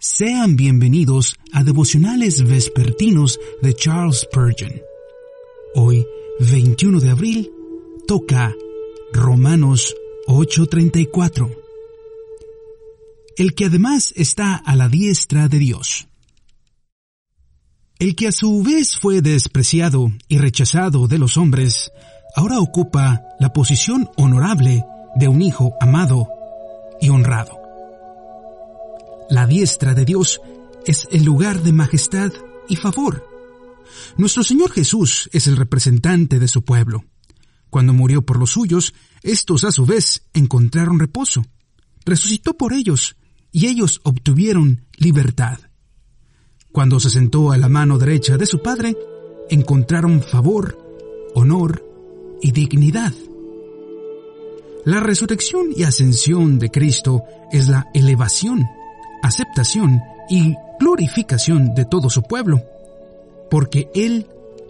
Sean bienvenidos a devocionales vespertinos de Charles Spurgeon. Hoy, 21 de abril, toca Romanos 8:34. El que además está a la diestra de Dios. El que a su vez fue despreciado y rechazado de los hombres, ahora ocupa la posición honorable de un hijo amado y honrado. La diestra de Dios es el lugar de majestad y favor. Nuestro Señor Jesús es el representante de su pueblo. Cuando murió por los suyos, estos a su vez encontraron reposo. Resucitó por ellos, y ellos obtuvieron libertad. Cuando se sentó a la mano derecha de su Padre, encontraron favor, honor y dignidad. La resurrección y ascensión de Cristo es la elevación aceptación y glorificación de todo su pueblo, porque Él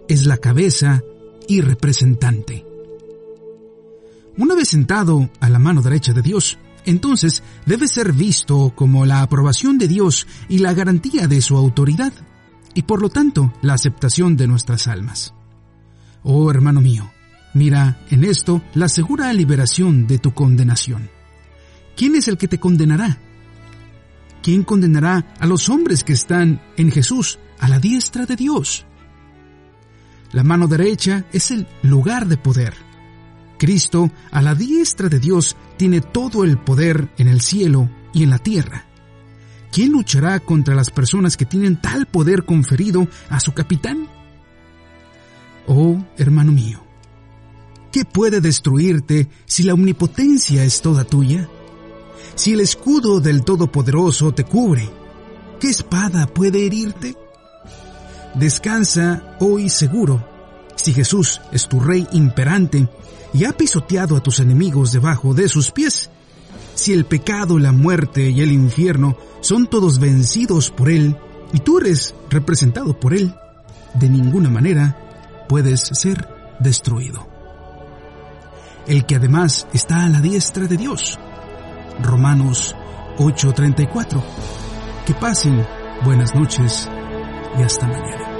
es la cabeza y representante. Una vez sentado a la mano derecha de Dios, entonces debe ser visto como la aprobación de Dios y la garantía de su autoridad, y por lo tanto la aceptación de nuestras almas. Oh hermano mío, mira en esto la segura liberación de tu condenación. ¿Quién es el que te condenará? ¿Quién condenará a los hombres que están en Jesús a la diestra de Dios? La mano derecha es el lugar de poder. Cristo, a la diestra de Dios, tiene todo el poder en el cielo y en la tierra. ¿Quién luchará contra las personas que tienen tal poder conferido a su capitán? Oh, hermano mío, ¿qué puede destruirte si la omnipotencia es toda tuya? Si el escudo del Todopoderoso te cubre, ¿qué espada puede herirte? Descansa hoy seguro, si Jesús es tu Rey imperante y ha pisoteado a tus enemigos debajo de sus pies, si el pecado, la muerte y el infierno son todos vencidos por Él y tú eres representado por Él, de ninguna manera puedes ser destruido. El que además está a la diestra de Dios, Romanos 8:34. Que pasen buenas noches y hasta mañana.